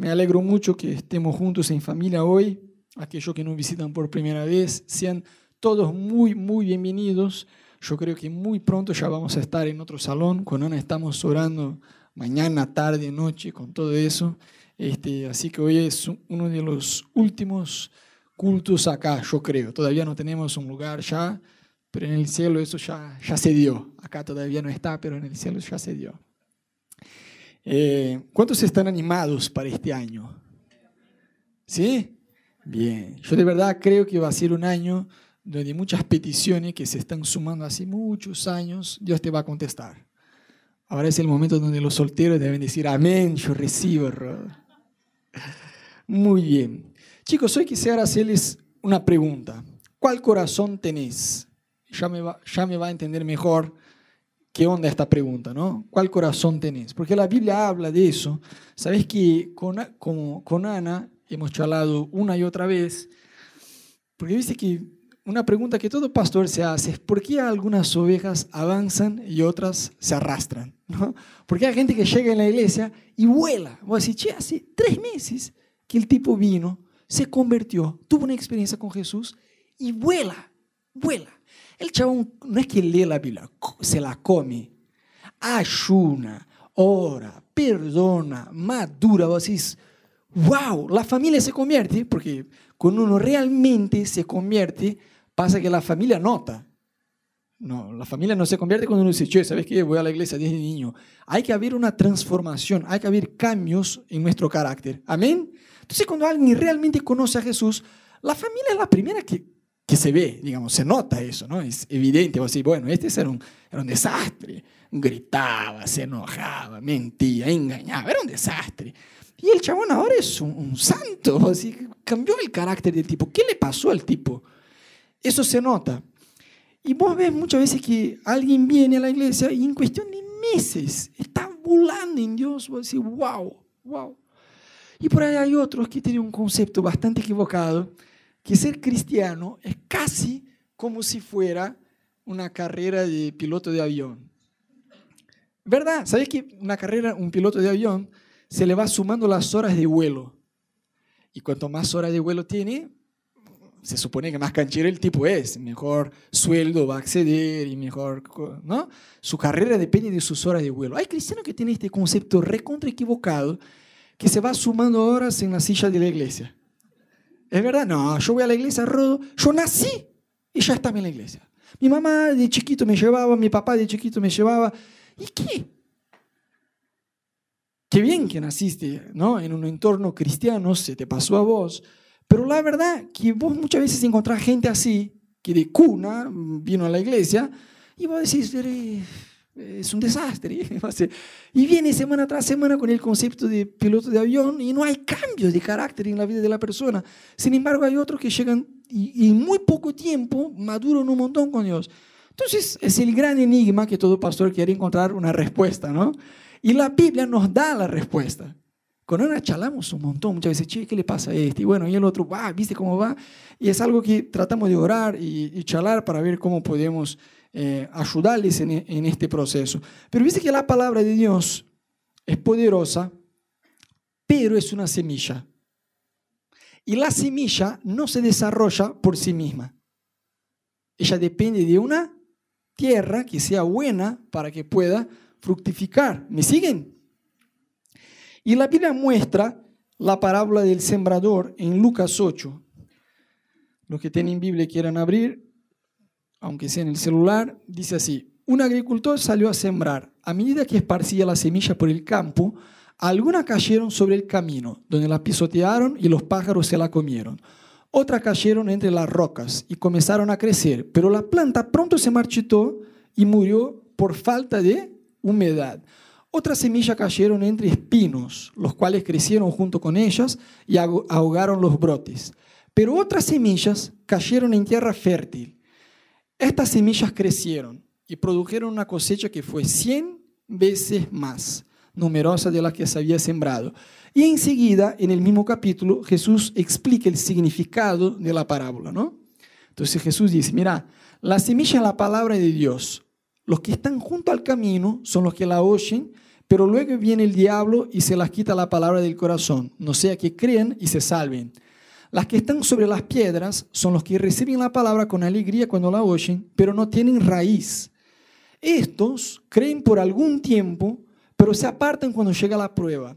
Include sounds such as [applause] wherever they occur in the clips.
me alegro mucho que estemos juntos en familia hoy. Aquellos que nos visitan por primera vez, sean todos muy, muy bienvenidos. Yo creo que muy pronto ya vamos a estar en otro salón. Con Ana estamos orando mañana, tarde, noche, con todo eso. Este, así que hoy es uno de los últimos cultos acá, yo creo. Todavía no tenemos un lugar ya, pero en el cielo eso ya, ya se dio. Acá todavía no está, pero en el cielo ya se dio. Eh, ¿Cuántos están animados para este año? ¿Sí? Bien. Yo de verdad creo que va a ser un año donde muchas peticiones que se están sumando hace muchos años, Dios te va a contestar. Ahora es el momento donde los solteros deben decir, amén, yo recibo. Muy bien. Chicos, hoy quisiera hacerles una pregunta. ¿Cuál corazón tenés? Ya me va, ya me va a entender mejor qué onda esta pregunta, ¿no? ¿Cuál corazón tenés? Porque la Biblia habla de eso. Sabes que con, con, con Ana hemos charlado una y otra vez, porque dice que una pregunta que todo pastor se hace es ¿por qué algunas ovejas avanzan y otras se arrastran? [laughs] ¿no? Porque hay gente que llega en la iglesia y vuela. Voy a decir, che, hace tres meses que el tipo vino, se convirtió, tuvo una experiencia con Jesús y vuela, vuela. El chabón no es que lee la Biblia, se la come, ayuna, ora, perdona, madura. Vos decís, wow, la familia se convierte, porque cuando uno realmente se convierte, pasa que la familia nota. No, la familia no se convierte cuando uno dice, che, ¿sabes qué? Voy a la iglesia desde niño. Hay que haber una transformación, hay que haber cambios en nuestro carácter. Amén. Entonces, cuando alguien realmente conoce a Jesús, la familia es la primera que, que se ve, digamos, se nota eso, ¿no? Es evidente. Vos decís, bueno, este era un, era un desastre. Gritaba, se enojaba, mentía, engañaba, era un desastre. Y el chabón ahora es un, santo, así, cambió el carácter del tipo. ¿Qué le pasó al tipo? Eso se nota. Y vos ves muchas veces que alguien viene a la iglesia y en cuestión de meses está volando en Dios. Vos decís, wow, wow. Y por ahí hay otros que tienen un concepto bastante equivocado, que ser cristiano es casi como si fuera una carrera de piloto de avión. ¿Verdad? ¿Sabes que una carrera, un piloto de avión, se le va sumando las horas de vuelo. Y cuanto más horas de vuelo tiene, se supone que más canchero el tipo es, mejor sueldo va a acceder y mejor, ¿no? Su carrera depende de sus horas de vuelo. Hay cristianos que tienen este concepto recontra equivocado que se va sumando horas en la silla de la iglesia. ¿Es verdad? No, yo voy a la iglesia, yo nací y ya estaba en la iglesia. Mi mamá de chiquito me llevaba, mi papá de chiquito me llevaba. ¿Y qué? Qué bien que naciste ¿no? en un entorno cristiano, se te pasó a vos, pero la verdad que vos muchas veces encontrás gente así, que de cuna vino a la iglesia, y vos decís, es un desastre. [laughs] Y viene semana tras semana con el concepto de piloto de avión y no hay cambios de carácter en la vida de la persona. Sin embargo, hay otros que llegan y, en muy poco tiempo maduran un montón con Dios. Entonces, es el gran enigma que todo pastor quiere encontrar una respuesta, ¿no? Y la Biblia nos da la respuesta. Con Ana chalamos un montón, muchas veces, che, ¿qué le pasa a este? Y bueno, y el otro, va, ¿viste cómo va? Y es algo que tratamos de orar y, y para ver cómo podemos eh, ayudarles en, en este proceso. Pero viste que la palabra de Dios es poderosa, pero es una semilla. Y la semilla no se desarrolla por sí misma. Ella depende de una tierra que sea buena para que pueda fructificar. ¿Me siguen? Y la Biblia muestra la parábola del sembrador en Lucas 8. Los que tienen Biblia quieran abrir, aunque sea en el celular, dice así, un agricultor salió a sembrar. A medida que esparcía la semilla por el campo, algunas cayeron sobre el camino, donde la pisotearon y los pájaros se la comieron. Otras cayeron entre las rocas y comenzaron a crecer, pero la planta pronto se marchitó y murió por falta de humedad. Otras semillas cayeron entre espinos, los cuales crecieron junto con ellas y ahogaron los brotes. Pero otras semillas cayeron en tierra fértil. Estas semillas crecieron y produjeron una cosecha que fue 100 veces más numerosa de la que se había sembrado. Y enseguida, en el mismo capítulo, Jesús explica el significado de la parábola, ¿no? Entonces Jesús dice, mira, la semilla es la palabra de Dios. Los que están junto al camino son los que la oyen, pero luego viene el diablo y se las quita la palabra del corazón, no sea que crean y se salven. Las que están sobre las piedras son los que reciben la palabra con alegría cuando la oyen, pero no tienen raíz. Estos creen por algún tiempo, pero se apartan cuando llega la prueba.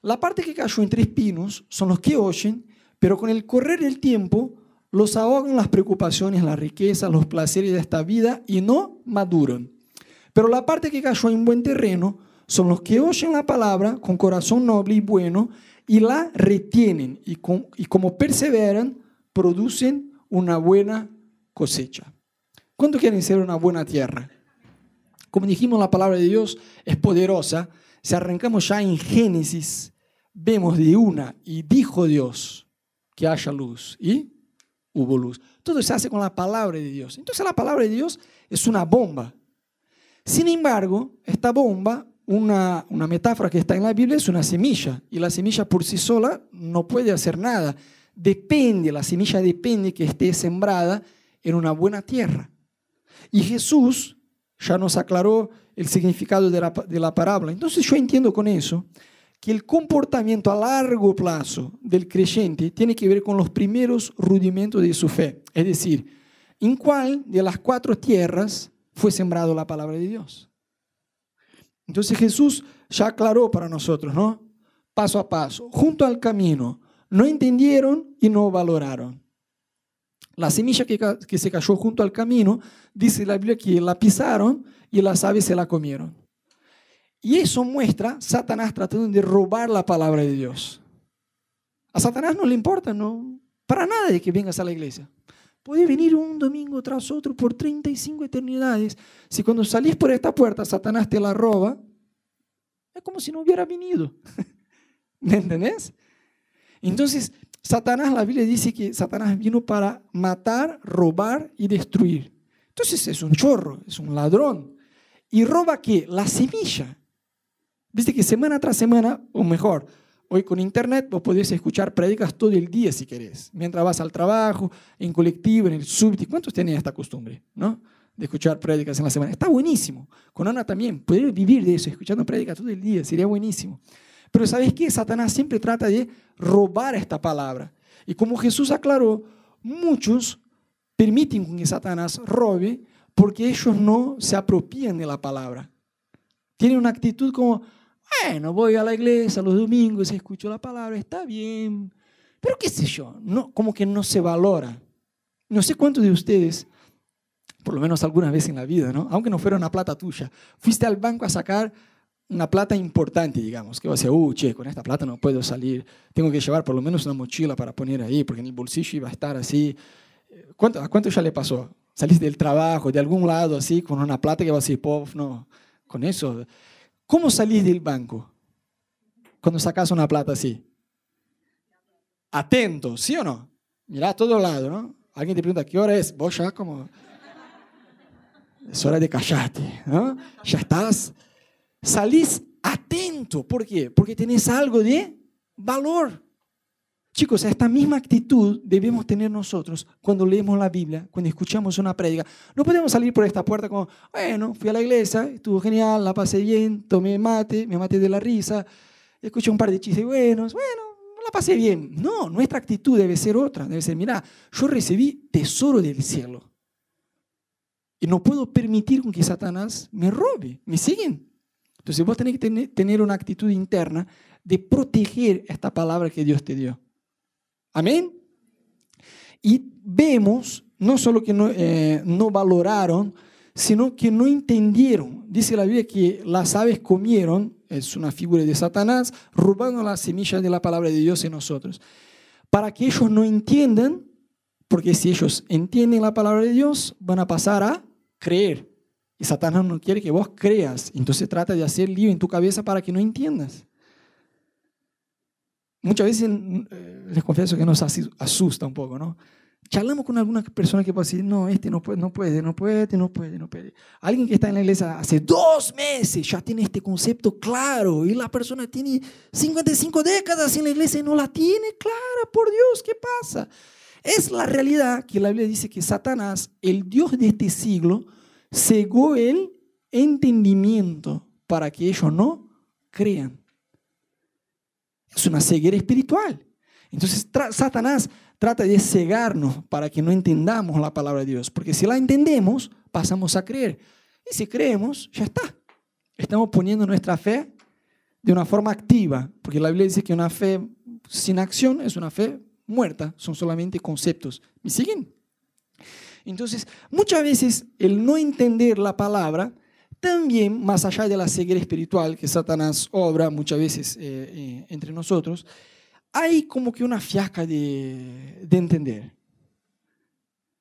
La parte que cayó entre espinos son los que oyen, pero con el correr del tiempo los ahogan las preocupaciones, la riqueza, los placeres de esta vida y no maduran. Pero la parte que cayó en buen terreno son los que oyen la palabra con corazón noble y bueno y la retienen y, como perseveran, producen una buena cosecha. ¿Cuánto quieren ser una buena tierra? Como dijimos, la palabra de Dios es poderosa. Si arrancamos ya en Génesis, vemos de una y dijo Dios que haya luz y hubo luz. Todo se hace con la palabra de Dios. Entonces la palabra de Dios es una bomba. Sin embargo, esta bomba, una, una metáfora que está en la Biblia, es una semilla. Y la semilla por sí sola no puede hacer nada. Depende, la semilla depende que esté sembrada en una buena tierra. Y Jesús ya nos aclaró el significado de la, de la parábola. Entonces yo entiendo con eso que el comportamiento a largo plazo del creyente tiene que ver con los primeros rudimentos de su fe. Es decir, en cuál de las cuatro tierras fue sembrado la palabra de Dios. Entonces Jesús ya aclaró para nosotros, ¿no? Paso a paso, junto al camino, no entendieron y no valoraron. La semilla que, se cayó junto al camino, dice la Biblia que la pisaron y las aves se la comieron. Y eso muestra Satanás tratando de robar la palabra de Dios. A Satanás no le importa, no, para nada de que vengas a la iglesia. Puede venir un domingo tras otro por 35 eternidades. Si cuando salís por esta puerta Satanás te la roba, es como si no hubiera venido. [laughs] ¿Me entendés? Entonces, Satanás, la Biblia dice que Satanás vino para matar, robar y destruir. Entonces es un chorro, es un ladrón. ¿Y roba qué? La semilla. Viste que semana tras semana, o mejor, hoy con internet vos podés escuchar prédicas todo el día si querés, mientras vas al trabajo, en colectivo, en el subte. ¿Cuántos tienen esta costumbre, no? De escuchar prédicas en la semana. Está buenísimo. Con Ana también, poder vivir de eso, escuchando prédicas todo el día, sería buenísimo. Pero ¿sabes qué? Satanás siempre trata de robar esta palabra. Y como Jesús aclaró, muchos permiten que Satanás robe porque ellos no se apropian de la palabra. Tienen una actitud como, bueno, voy a la iglesia los domingos, escucho la palabra, está bien. Pero qué sé yo, no, como que no se valora. No sé cuántos de ustedes, por lo menos alguna vez en la vida, ¿no? aunque no fuera una plata tuya, fuiste al banco a sacar una plata importante, digamos, que vas a decir, uh, che, con esta plata no puedo salir, tengo que llevar por lo menos una mochila para poner ahí, porque en el bolsillo iba a estar así. ¿Cuánto, ¿A cuánto ya le pasó? Saliste del trabajo, de algún lado, así, con una plata que vas a decir, no, con eso ¿Cómo salís del banco cuando sacas una plata así? Atento, ¿sí o no? Mirá a todo lado, ¿no? Alguien te pregunta, ¿qué hora es? Vos ya como... Es hora de callarte, ¿no? Ya estás. Salís atento. ¿Por qué? Porque tenés algo de valor. Chicos, esta misma actitud debemos tener nosotros cuando leemos la Biblia, cuando escuchamos una prédica. No podemos salir por esta puerta como, bueno, fui a la iglesia, estuvo genial, la pasé bien, tomé mate, me maté de la risa, escuché un par de chistes buenos, bueno, la pasé bien. No, nuestra actitud debe ser otra, debe ser, mira, yo recibí tesoro del cielo. Y no puedo permitir que Satanás me robe. ¿Me siguen? Entonces vos tenés que tener una actitud interna de proteger esta palabra que Dios te dio. Amén. Y vemos no solo que no, eh, no valoraron, sino que no entendieron. Dice la Biblia que las aves comieron, es una figura de Satanás, robando las semillas de la palabra de Dios en nosotros. Para que ellos no entiendan, porque si ellos entienden la palabra de Dios, van a pasar a creer. Y Satanás no quiere que vos creas. Entonces trata de hacer lío en tu cabeza para que no entiendas. Muchas veces eh, les confieso que nos asusta un poco, ¿no? Charlamos con alguna persona que puede decir, no, este no puede, no puede, no puede, no puede, no puede. Alguien que está en la iglesia hace dos meses ya tiene este concepto claro y la persona tiene 55 décadas en la iglesia y no la tiene clara, por Dios, ¿qué pasa? Es la realidad que la Biblia dice que Satanás, el Dios de este siglo, cegó el entendimiento para que ellos no crean. Es una ceguera espiritual. Entonces Satanás trata de cegarnos para que no entendamos la palabra de Dios, porque si la entendemos, pasamos a creer. Y si creemos, ya está. Estamos poniendo nuestra fe de una forma activa, porque la Biblia dice que una fe sin acción es una fe muerta, son solamente conceptos. ¿Me siguen? Entonces, muchas veces el no entender la palabra, también más allá de la ceguera espiritual que Satanás obra muchas veces eh, eh, entre nosotros, hay como que una fiaca de, de entender.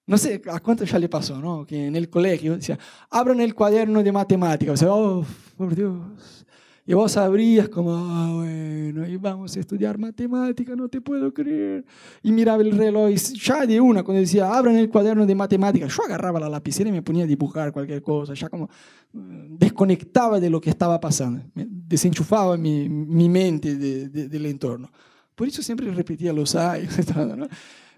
No sé a cuánto ya le pasó, ¿no? Que en el colegio decía, abran el cuaderno de matemáticas. O sea, oh, por Dios. Y vos abrías como, ah, bueno, y vamos a estudiar matemática, no te puedo creer. Y miraba el reloj y ya de una, cuando decía, abran el cuaderno de matemática, yo agarraba la lapicera y me ponía a dibujar cualquier cosa, ya como mm, desconectaba de lo que estaba pasando, desenchufaba mi, mi mente de, del entorno. Por eso siempre repetía los años, ¿no?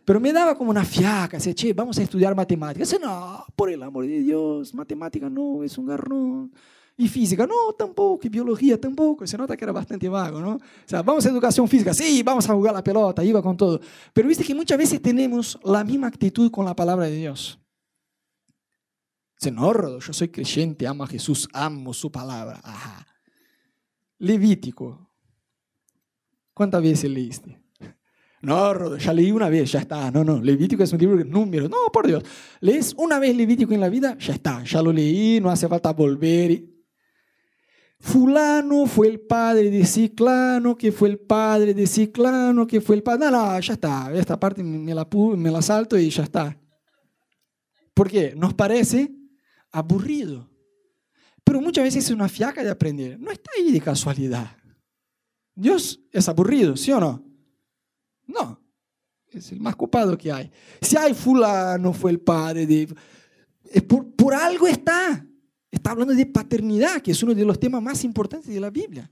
Pero me daba como una fiaca, decía, che, vamos a estudiar matemática. Dice, no, por el amor de Dios, matemática no, es un garrón. Y física, no, tampoco, y biología tampoco, se nota que era bastante vago, ¿no? O sea, vamos a educación física, sí, vamos a jugar la pelota, iba con todo. Pero viste que muchas veces tenemos la misma actitud con la palabra de Dios. Dice, no, yo soy creyente, amo a Jesús, amo su palabra. Ajá. Levítico. ¿Cuántas veces leíste? No, Rodo, ya leí una vez, ya está. No, no, Levítico es un libro de números. No, por Dios. Lees una vez Levítico en la vida, ya está. Ya lo leí, no hace falta volver. Fulano fue el padre de Ciclano, que fue el padre de Ciclano, que fue el padre. No, no, ya está. Esta parte me la, me la salto y ya está. ¿Por qué? Nos parece aburrido. Pero muchas veces es una fiaca de aprender. No está ahí de casualidad. Dios es aburrido, ¿sí o no? No. Es el más copado que hay. Si hay fulano fue el padre de... Por, por algo está. Está hablando de paternidad, que es uno de los temas más importantes de la Biblia.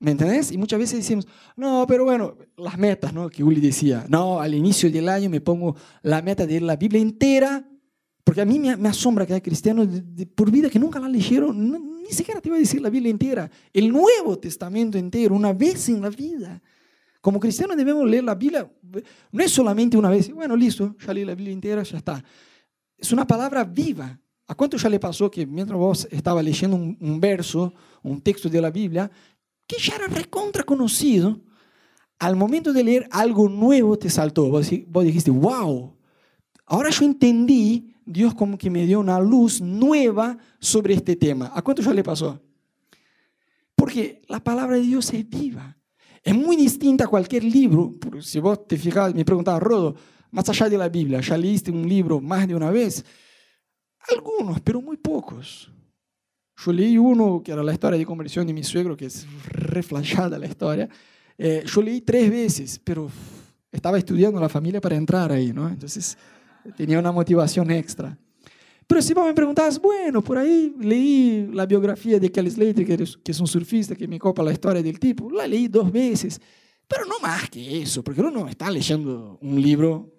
¿Me entendés? Y muchas veces decimos, no, pero bueno, las metas, ¿no? Que Uli decía, no, al inicio del año me pongo la meta de leer la Biblia entera, porque a mí me, asombra que hay cristianos por vida que nunca la leyeron, ni siquiera te iba a decir la Biblia entera, el Nuevo Testamento entero, una vez en la vida. Como cristianos debemos leer la Biblia, no es solamente una vez, bueno, listo, ya leí la Biblia entera, ya está. Es una palabra viva, ¿A cuánto ya le pasó que mientras vos estaba leyendo un, verso, un texto de la Biblia, que ya era recontra conocido, al momento de leer algo nuevo te saltó? Vos, vos dijiste, wow, ahora yo entendí, Dios como que me dio una luz nueva sobre este tema. ¿A cuánto ya le pasó? Porque la palabra de Dios es viva. Es muy distinta a cualquier libro. Si vos te fijas, me preguntabas, Rodo, más allá de la Biblia, ¿ya leíste un libro más de una vez? Algunos, pero muy pocos. Yo leí uno que era la historia de conversión de mi suegro, que es reflejada la historia. Eh, yo leí tres veces, pero estaba estudiando la familia para entrar ahí, ¿no? Entonces tenía una motivación extra. Pero si vos me preguntas, bueno, por ahí leí la biografía de Kelly Slater, que es un surfista que me copa la historia del tipo, la leí dos veces, pero no más que eso, porque uno está leyendo un libro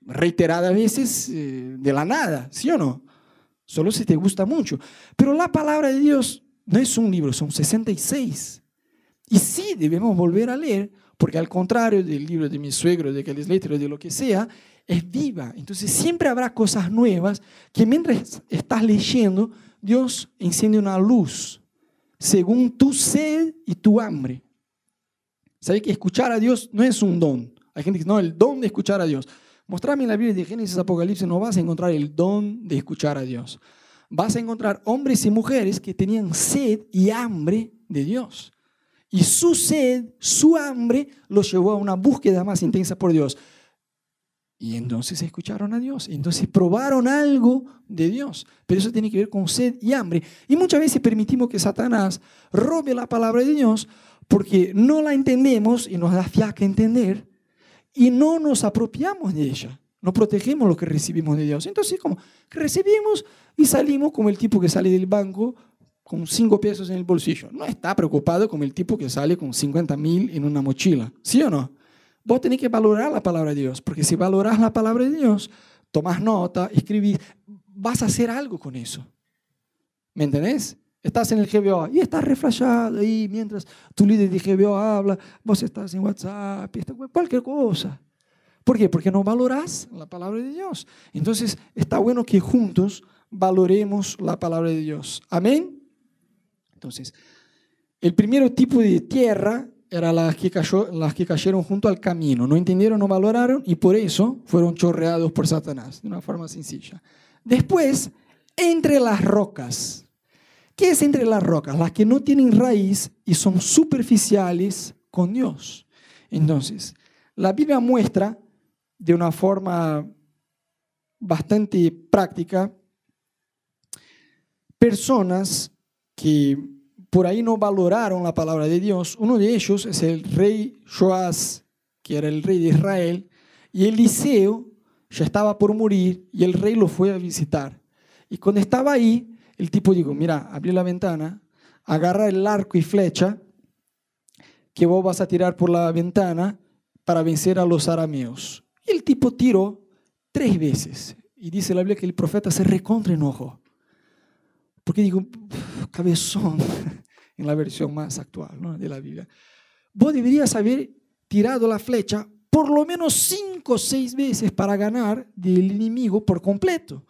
reiteradas veces eh, de la nada, ¿sí o no? Solo si te gusta mucho. Pero la palabra de Dios no es un libro, son 66. Y sí debemos volver a leer, porque al contrario del libro de mi suegro, de Kelly Slater, de lo que sea, es viva. Entonces siempre habrá cosas nuevas que mientras estás leyendo, Dios enciende una luz según tu sed y tu hambre. ¿Sabes que escuchar a Dios no es un don? Hay gente que dice, no, el don de escuchar a Dios. Mostrame en la Biblia de Génesis Apocalipsis, no vas a encontrar el don de escuchar a Dios. Vas a encontrar hombres y mujeres que tenían sed y hambre de Dios. Y su sed, su hambre, los llevó a una búsqueda más intensa por Dios. Y entonces escucharon a Dios, entonces probaron algo de Dios. Pero eso tiene que ver con sed y hambre. Y muchas veces permitimos que Satanás robe la palabra de Dios porque no la entendemos y nos da fiaca entender y no nos apropiamos de ella. No protegemos lo que recibimos de Dios. Entonces, como recibimos y salimos como el tipo que sale del banco con cinco pesos en el bolsillo. No está preocupado como el tipo que sale con 50 mil en una mochila. ¿Sí o no? Vos tenés que valorar la palabra de Dios, porque si valoras la palabra de Dios, tomás nota, escribís, vas a hacer algo con eso. ¿Me entendés? Estás en el GBO y estás reflejado ahí mientras tu líder de GBO habla, vos estás en WhatsApp, cualquier cosa. ¿Por qué? Porque no valoras la palabra de Dios. Entonces, está bueno que juntos valoremos la palabra de Dios. Amén. Entonces, el primer tipo de tierra era las que, cayó, las que cayeron junto al camino. No entendieron, no valoraron y por eso fueron chorreados por Satanás, de una forma sencilla. Después, entre las rocas. ¿Qué es entre las rocas? Las que no tienen raíz y son superficiales con Dios. Entonces, la Biblia muestra de una forma bastante práctica personas que por ahí no valoraron la palabra de Dios. Uno de ellos es el rey Joás, que era el rey de Israel, y Eliseo ya estaba por morir y el rey lo fue a visitar. Y cuando estaba ahí, el tipo dijo, mira, abrí la ventana, agarra el arco y flecha que vos vas a tirar por la ventana para vencer a los arameos. Y el tipo tiró tres veces. Y dice la Biblia que el profeta se recontra enojo. Porque digo, cabezón, [laughs] en la versión más actual de la Biblia. Vos deberías haber tirado la flecha por lo menos cinco o seis veces para ganar del enemigo por completo.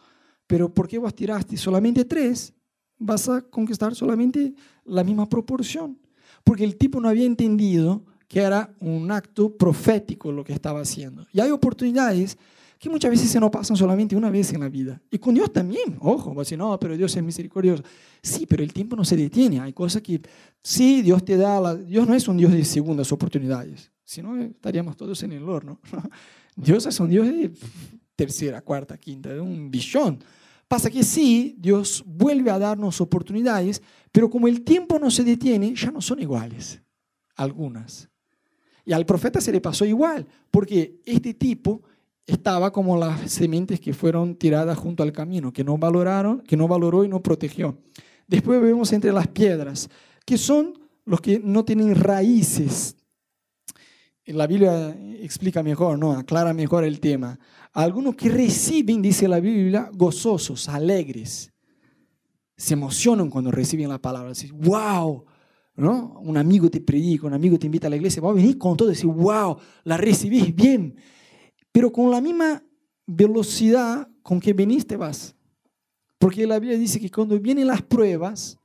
Pero porque vos tiraste solamente tres, vas a conquistar solamente la misma proporción. Porque el tipo no había entendido que era un acto profético lo que estaba haciendo. Y hay oportunidades que muchas veces se nos pasan solamente una vez en la vida. Y con Dios también, ojo, va a decir, no, pero Dios es misericordioso. Sí, pero el tiempo no se detiene. Hay cosas que, sí, Dios te da, la, Dios no es un Dios de segundas oportunidades, si no estaríamos todos en el horno. [laughs] Dios es un Dios de tercera, cuarta, quinta, de un billón. Pasa que sí, Dios vuelve a darnos oportunidades, pero como el tiempo no se detiene, ya no son iguales, algunas. Y al profeta se le pasó igual, porque este tipo estaba como las sementes que fueron tiradas junto al camino, que no valoraron, que no valoró y no protegió. Después vemos entre las piedras, que son los que no tienen raíces. La Biblia explica mejor, ¿no? aclara mejor el tema. Algunos que reciben, dice la Biblia, gozosos, alegres. Se emocionan cuando reciben la palabra. Dicen, wow, ¿no? Un amigo te predica, un amigo te invita a la iglesia, va a venir con todo y decir, wow, la recibís bien. Pero con la misma velocidad con que viniste vas. Porque la Biblia dice que cuando vienen las pruebas,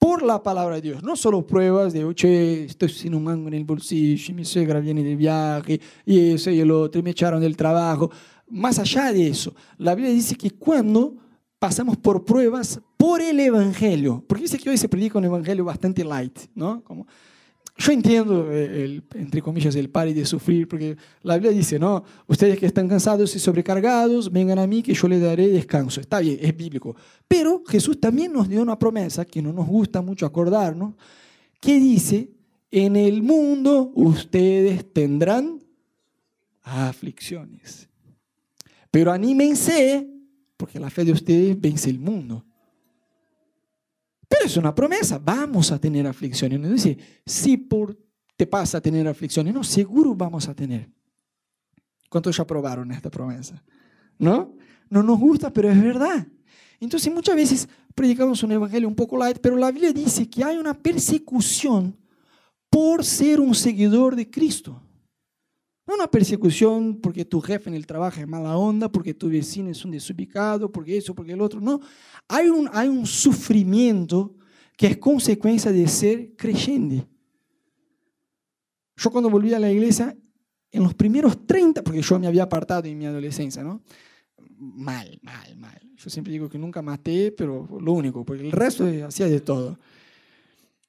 por la palabra de Dios, no solo pruebas de, oye, estoy sin un mango en el bolsillo, mi suegra viene de viaje, y eso y el otro, y me echaron del trabajo más allá de eso, la Biblia dice que cuando pasamos por pruebas por el Evangelio, porque dice que hoy se predica un Evangelio bastante light, ¿no? Como, yo entiendo, eh, el, entre comillas, el pari de sufrir, porque la Biblia dice, no, ustedes que están cansados y sobrecargados, vengan a mí que yo les daré descanso. Está bien, es bíblico. Pero Jesús también nos dio una promesa que no nos gusta mucho acordarnos, que dice, en el mundo ustedes tendrán aflicciones. Pero anímense, porque la fe de ustedes vence el mundo. Pero es una promesa, vamos a tener aflicciones. No dice, si por te pasa a tener aflicciones, no, seguro vamos a tener. ¿Cuántos ya probaron esta promesa? ¿No? No nos gusta, pero es verdad. Entonces muchas veces predicamos un evangelio un poco light, pero la Biblia dice que hay una persecución por ser un seguidor de Cristo. No una persecución porque tu jefe en el trabajo es mala onda, porque tu vecino es un desubicado, porque eso, porque el otro. No, hay un, hay un sufrimiento que es consecuencia de ser creyente. Yo cuando volví a la iglesia, en los primeros 30, porque yo me había apartado en mi adolescencia, ¿no? Mal, mal, mal. Yo siempre digo que nunca maté, pero lo único, porque el resto hacía de todo.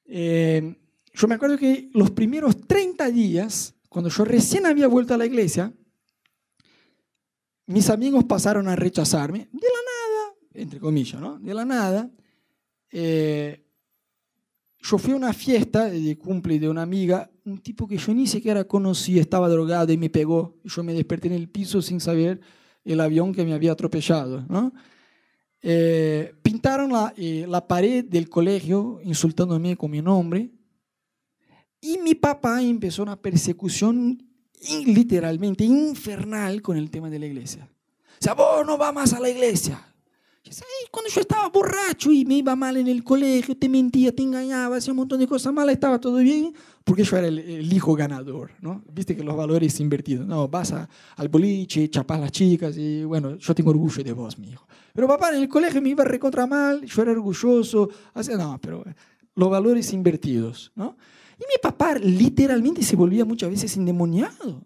Eh, yo me acuerdo que los primeros 30 días cuando yo recién había vuelto a la iglesia, mis amigos pasaron a rechazarme de la nada, entre comillas, ¿no? De la nada. Eh, yo fui a una fiesta de cumple de una amiga, un tipo que yo ni siquiera conocí, estaba drogado y me pegó. Yo me desperté en el piso sin saber el avión que me había atropellado. ¿no? Eh, pintaron la, eh, la pared del colegio insultándome con mi nombre. Y mi papá empezó una persecución literalmente infernal con el tema de la iglesia. O sea, vos no vas más a la iglesia. cuando yo estaba borracho y me iba mal en el colegio, te mentía, te engañaba, hacía un montón de cosas malas, estaba todo bien, porque yo era el, hijo ganador, ¿no? Viste que los valores invertidos, no, vas al boliche, chapas las chicas y bueno, yo tengo orgullo de vos, mi hijo. Pero papá, en el colegio me iba recontra mal, yo era orgulloso, hacía, no, pero los valores invertidos, ¿no? Y mi papá literalmente se volvía muchas veces endemoniado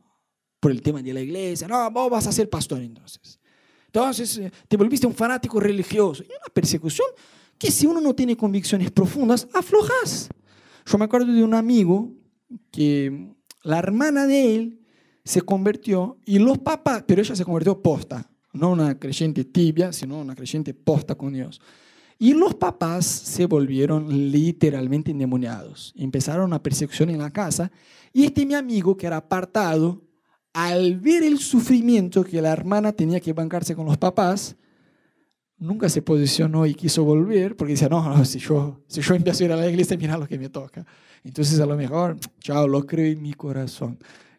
por el tema de la iglesia, no, vos vas a ser pastor entonces. Entonces eh, te volviste un fanático religioso. Y una persecución que si uno no tiene convicciones profundas, aflojas. Yo me acuerdo de un amigo que la hermana de él se convirtió y los papás, pero ella se convirtió posta, no una creyente tibia, sino una creyente posta con Dios. Y los papás se volvieron literalmente endemoniados. Empezaron una persecución en la casa y este mi amigo que era apartado, al ver el sufrimiento que la hermana tenía que bancarse con los papás, nunca se posicionó y quiso volver, porque decía, no, si, yo, si yo empiezo a ir a la iglesia, mira lo que me toca. Entonces a lo mejor, chao, lo creo en mi corazón.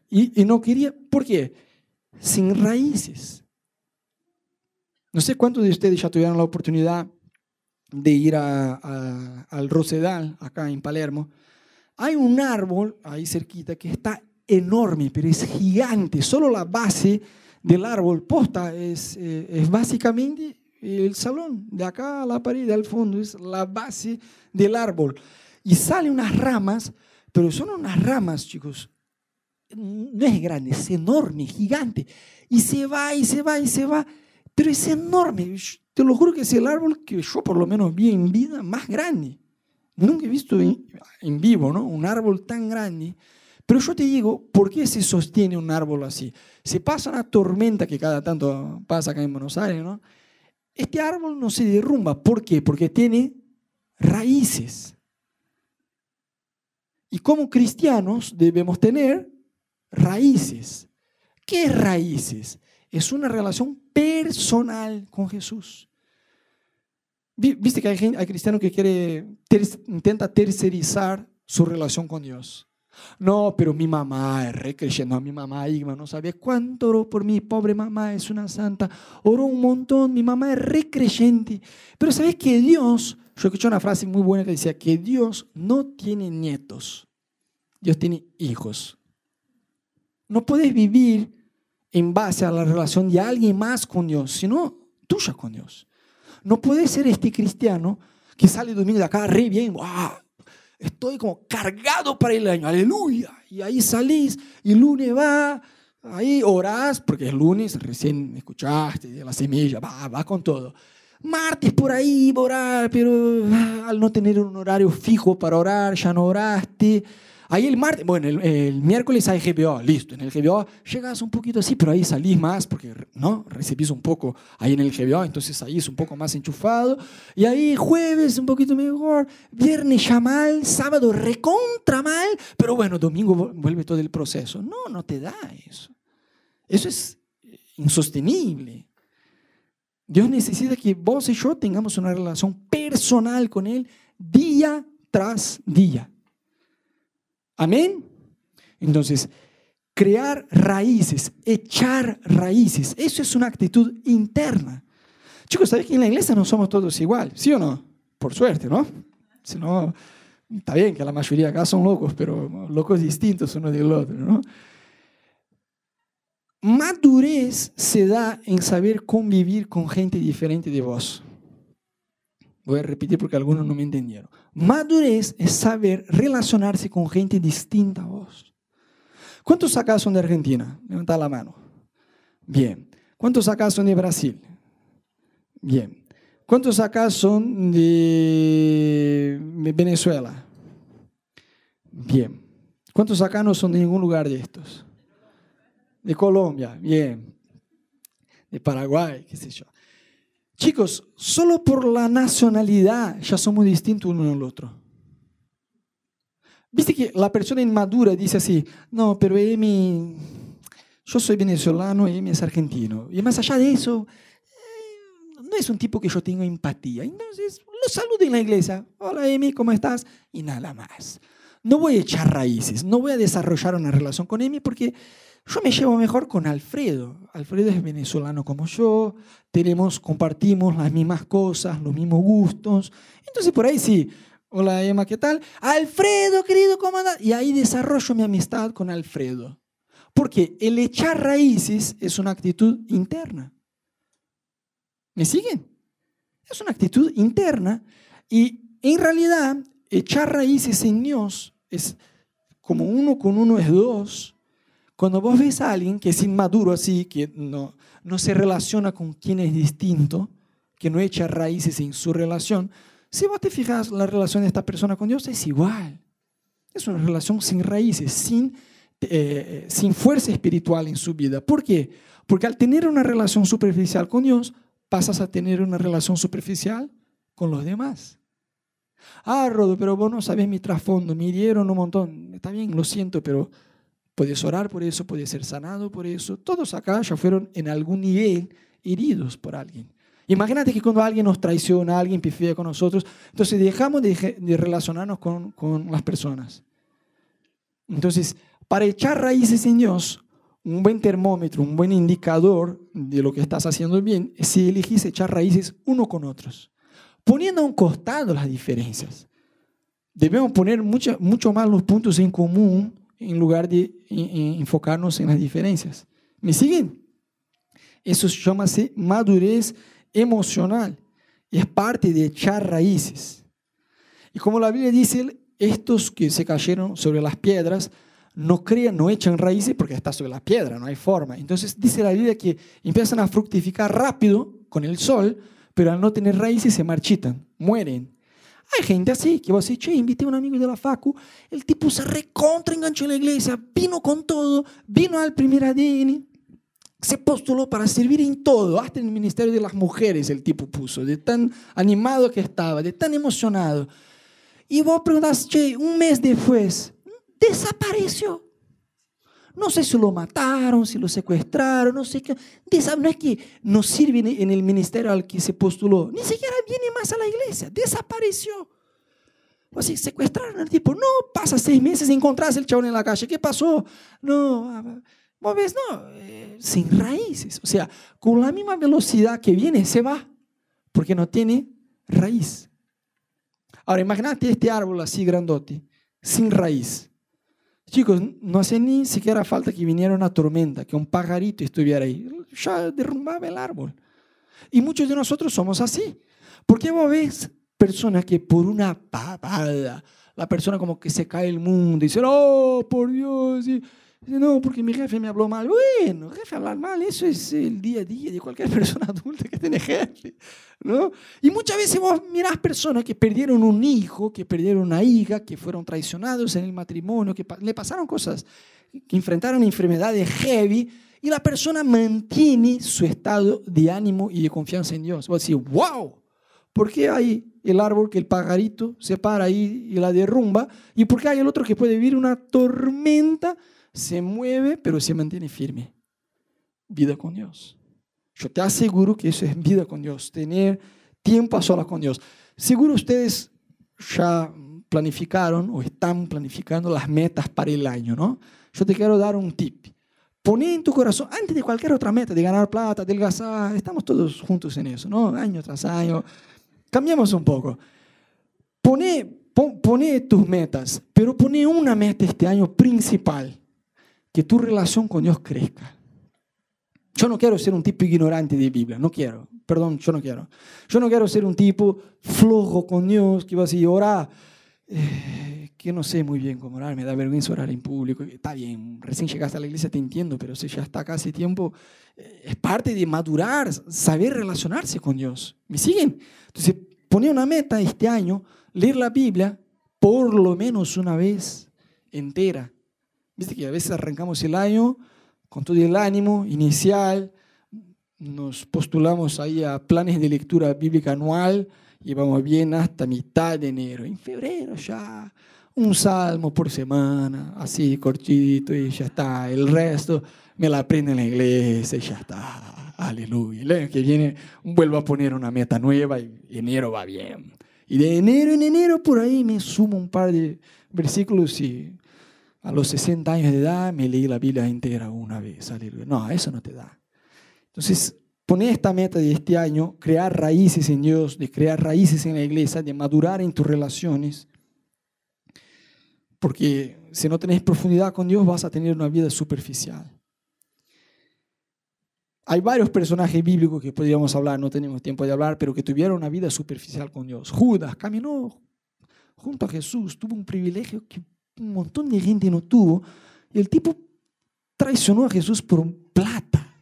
Y, y no quería, ¿por qué? Sin raíces. No sé cuántos de ustedes ya tuvieron la oportunidad de ir a, al Rosedal, acá en Palermo. Hay un árbol ahí cerquita que está enorme, pero es gigante. Solo la base del árbol posta es, eh, es básicamente el salón, de acá a la pared, al fondo, es la base del árbol. Y salen unas ramas, pero son unas ramas, chicos. No es grande, es enorme, gigante. Y se va, y se va, y se va. Pero es enorme. Te lo juro que es el árbol que yo por lo menos vi en vida más grande. Nunca he visto en, vivo, ¿no? Un árbol tan grande. Pero yo te digo, ¿por qué se sostiene un árbol así? Se pasa una tormenta que cada tanto pasa acá en Buenos Aires, ¿no? Este árbol no se derrumba. ¿Por qué? Porque tiene raíces. Y como cristianos debemos tener raíces. ¿Qué raíces? Es una relación personal con Jesús. Viste que hay, hay cristianos que quiere, intenta tercerizar su relación con Dios. No, pero mi mamá es re creyente. mi mamá Igma no sabía cuánto oró por mi pobre mamá, es una santa. Oró un montón, mi mamá es re creyente. Pero sabes que Dios, yo escuché una frase muy buena que decía que Dios no tiene nietos, Dios tiene hijos. No puedes vivir en base a la relación de alguien más con Dios, sino tuya con Dios. No puedes ser este cristiano que sale domingo de acá re bien, wow, estoy como cargado para el año, aleluya. Y ahí salís y lunes va, ahí orás, porque el lunes recién escuchaste la semilla, va, va con todo. Martes por ahí, orar, pero ah, al no tener un horario fijo para orar, ya no oraste. Ahí el martes, bueno, el, miércoles hay GBO, listo. En el GBO llegas un poquito así, pero ahí salís más porque, ¿no? Recibís un poco ahí en el GBO, entonces ahí es un poco más enchufado. Y ahí jueves un poquito mejor, viernes ya mal, sábado recontra mal, pero bueno, domingo vuelve todo el proceso. No, no te da eso. Eso es insostenible. Dios necesita que vos y yo tengamos una relación personal con Él día tras día. Amén. Entonces, crear raíces, echar raíces, eso es una actitud interna. Chicos, ¿sabes que en la iglesia no somos todos igual? ¿Sí o no? Por suerte, ¿no? Si no, está bien que la mayoría acá son locos, pero locos distintos uno del otro, ¿no? Madurez se da en saber convivir con gente diferente de vos. Voy a repetir porque algunos no me entendieron. Madurez es saber relacionarse con gente distinta a vos. ¿Cuántos acá son de Argentina? Levanta la mano. Bien. ¿Cuántos acá son de Brasil? Bien. ¿Cuántos acá son de Venezuela? Bien. ¿Cuántos acá no son de ningún lugar de estos? De Colombia, bien. De Paraguay, qué sé yo. Chicos, solo por la nacionalidad ya somos distintos uno del otro. Viste que la persona inmadura dice así, no, pero Emi, yo soy venezolano y Emi es argentino. Y más allá de eso, eh, no es un tipo que yo tenga empatía. Entonces, lo saludo en la iglesia. Hola Emi, ¿cómo estás? Y nada más. No voy a echar raíces, no voy a desarrollar una relación con Emi porque Yo me llevo mejor con Alfredo. Alfredo es venezolano como yo, tenemos, compartimos las mismas cosas, los mismos gustos. Entonces por ahí sí, hola Emma, ¿qué tal? Alfredo, querido comandante. Y ahí desarrollo mi amistad con Alfredo. Porque el echar raíces es una actitud interna. ¿Me siguen? Es una actitud interna y en realidad echar raíces en Dios es como uno con uno es dos cuando vos ves a alguien que es inmaduro así, que no, no se relaciona con quien es distinto, que no echa raíces en su relación, si vos te fijas la relación de esta persona con Dios es igual. Es una relación sin raíces, sin, eh, sin fuerza espiritual en su vida. ¿Por qué? Porque al tener una relación superficial con Dios, pasas a tener una relación superficial con los demás. Ah, Rodo, pero vos no sabés mi trasfondo, me hirieron un montón. Está bien, lo siento, pero Puedes orar por eso, puedes ser sanado por eso. Todos acá ya fueron en algún nivel heridos por alguien. Imagínate que cuando alguien nos traiciona, alguien pifia con nosotros, entonces dejamos de, de relacionarnos con, con las personas. Entonces, para echar raíces en Dios, un buen termómetro, un buen indicador de lo que estás haciendo bien, es si elegís echar raíces uno con otros, poniendo a un costado las diferencias. Debemos poner mucho, mucho más los puntos en común en lugar de enfocarnos en las diferencias. ¿Me siguen? Eso se llama madurez emocional es parte de echar raíces. Y como la Biblia dice, estos que se cayeron sobre las piedras no crean, no echan raíces porque está sobre la piedra, no hay forma. Entonces dice la Biblia que empiezan a fructificar rápido con el sol, pero al no tener raíces se marchitan, mueren. Hay gente así, que decís, che, invité a un amigo de la facu, el tipo se recontra enganchó en la iglesia, vino con todo, vino al primer ADN, se postuló para servir en todo, hasta en el Ministerio de las Mujeres el tipo puso, de tan animado que estaba, de tan emocionado. Y vos preguntás, che, un mes después, desapareció. No sé si lo mataron, si lo secuestraron, no sé qué. No es que no sirve en el ministerio al que se postuló, ni siquiera viene más a la iglesia, desapareció. O sea, secuestraron al tipo. No, pasa seis meses y encontrás el chabón en la calle. ¿Qué pasó? No, vos ves, no, eh, sin raíces. O sea, con la misma velocidad que viene, se va, porque no tiene raíz. Ahora, imagínate este árbol así grandote, sin raíz. Chicos, no hace ni siquiera falta que viniera una tormenta, que un pajarito estuviera ahí. Ya derrumbaba el árbol. Y muchos de nosotros somos así. Porque vos ves personas que por una papada, la persona como que se cae el mundo y dice, oh, por Dios. Y, no, porque mi jefe me habló mal. Bueno, jefe hablar mal, eso es el día a día de cualquier [laughs] persona adulta que tiene jefe. ¿no? Y muchas veces vos mirás personas que perdieron un hijo, que perdieron una hija, que fueron traicionados en el matrimonio, que le pasaron cosas, que enfrentaron enfermedades heavy, y la persona mantiene su estado de ánimo y de confianza en Dios. Vos decís, wow, ¿por qué hay el árbol que el pajarito se para ahí y la derrumba? ¿Y por qué hay el otro que puede vivir una tormenta? Se mueve, pero se mantiene firme. Vida con Dios. Yo te aseguro que eso es vida con Dios, tener tiempo a solas con Dios. Seguro ustedes ya planificaron o están planificando las metas para el año, ¿no? Yo te quiero dar un tip. Poné en tu corazón, antes de cualquier otra meta, de ganar plata, adelgazar, estamos todos juntos en eso, ¿no? Año tras año. Cambiamos un poco. Poné, poné tus metas, pero poné una meta este año principal que tu relación con Dios crezca. Yo no quiero ser un tipo ignorante de Biblia, no quiero, perdón, yo no quiero. Yo no quiero ser un tipo flojo con Dios que va a decir, ora, eh, que no sé muy bien cómo orar, me da vergüenza orar en público. Está bien, recién llegaste a la iglesia, te entiendo, pero si ya está casi tiempo, eh, es parte de madurar, saber relacionarse con Dios. ¿Me siguen? Entonces, pone una meta este año, leer la Biblia por lo menos una vez entera Viste que a veces arrancamos el año con todo el ánimo inicial, nos postulamos ahí a planes de lectura bíblica anual y vamos bien hasta mitad de enero. En febrero ya un salmo por semana, así cortito y ya está. El resto me la aprendo en la iglesia y ya está. Aleluya. El año que viene vuelvo a poner una meta nueva y enero va bien. Y de enero en enero por ahí me sumo un par de versículos y a los 60 años de edad me leí la Biblia entera una vez. No, eso no te da. Entonces, poner esta meta de este año, crear raíces en Dios, de crear raíces en la iglesia, de madurar en tus relaciones. Porque si no tenés profundidad con Dios, vas a tener una vida superficial. Hay varios personajes bíblicos que podríamos hablar, no tenemos tiempo de hablar, pero que tuvieron una vida superficial con Dios. Judas caminó junto a Jesús, tuvo un privilegio que un montón de gente no tuvo, y el tipo traicionó a Jesús por plata.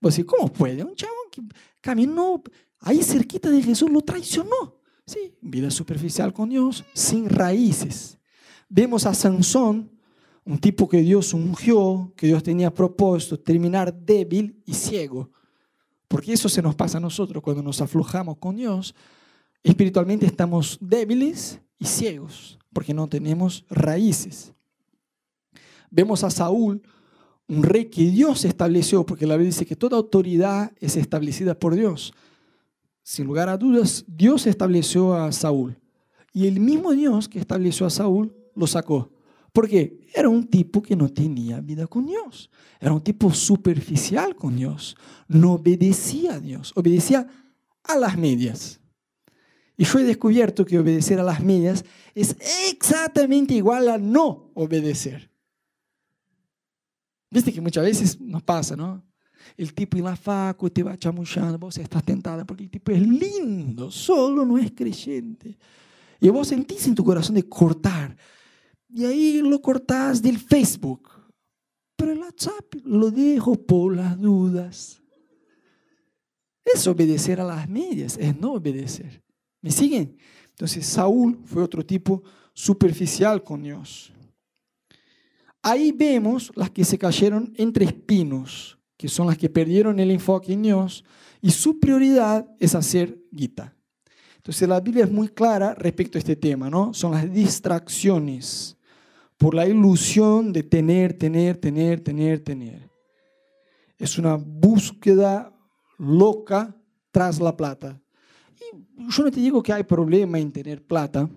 Pues, ¿cómo puede? Un chavo que caminó ahí cerquita de Jesús lo traicionó. Sí, vida superficial con Dios, sin raíces. Vemos a Sansón un tipo que Dios ungió, que Dios tenía propósito, terminar débil y ciego. Porque eso se nos pasa a nosotros cuando nos aflojamos con Dios. Espiritualmente estamos débiles y ciegos, porque no tenemos raíces. Vemos a Saúl, un rey que Dios estableció, porque la Biblia dice que toda autoridad es establecida por Dios. Sin lugar a dudas, Dios estableció a Saúl. Y el mismo Dios que estableció a Saúl lo sacó. Porque era un tipo que no tenía vida con Dios. Era un tipo superficial con Dios. No obedecía a Dios. Obedecía a las medias. Y yo he descubierto que obedecer a las medias es exactamente igual a no obedecer. Viste que muchas veces nos pasa, ¿no? El tipo en la facu te va chamuchando, vos estás tentada porque el tipo es lindo, solo no es creyente. Y vos sentís en tu corazón de cortar y ahí lo cortás del Facebook. Pero el WhatsApp lo dejo por las dudas. Es obedecer a las medias, es no obedecer. ¿Me siguen? Entonces Saúl fue otro tipo superficial con Dios. Ahí vemos las que se cayeron entre espinos, que son las que perdieron el enfoque en Dios, y su prioridad es hacer guita. Entonces la Biblia es muy clara respecto a este tema, ¿no? Son las distracciones por la ilusión de tener, tener, tener, tener, tener. Es una búsqueda loca tras la plata. Yo no te digo que hay problema en tener plata,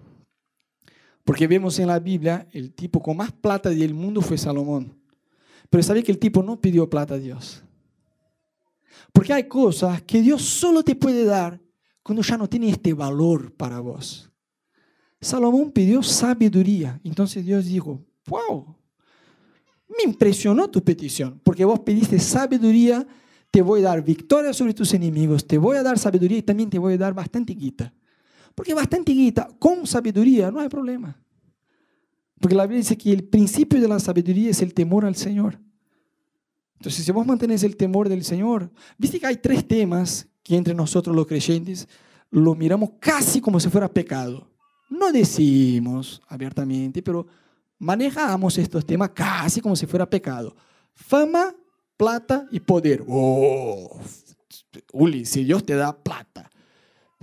porque vemos en la Biblia el tipo con más plata del mundo fue Salomón. Pero sabes que el tipo no pidió plata a Dios. Porque hay cosas que Dios solo te puede dar cuando ya no tiene este valor para vos. Salomón pidió sabiduría. Entonces Dios dijo, wow, me impresionó tu petición, porque vos pediste sabiduría, te voy a dar victoria sobre tus enemigos, te voy a dar sabiduría y también te voy a dar bastante guita. Porque bastante guita, con sabiduría, no hay problema. Porque la Biblia dice que el principio de la sabiduría es el temor al Señor. Entonces, si vos mantenés el temor del Señor, viste que hay tres temas que entre nosotros los creyentes lo miramos casi como si fuera pecado. No decimos abiertamente, pero manejamos estos temas casi como si fuera pecado. Fama, plata y poder. Oh, Uli, si Dios te da plata,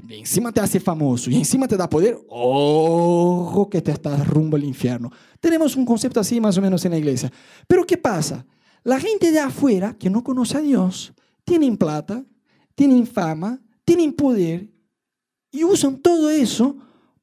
y encima te hace famoso y encima te da poder, ojo que te estás rumbo al infierno. Tenemos un concepto así más o menos en la iglesia. Pero ¿qué pasa? La gente de afuera que no conoce a Dios, tienen plata, tienen fama, tienen poder y usan todo eso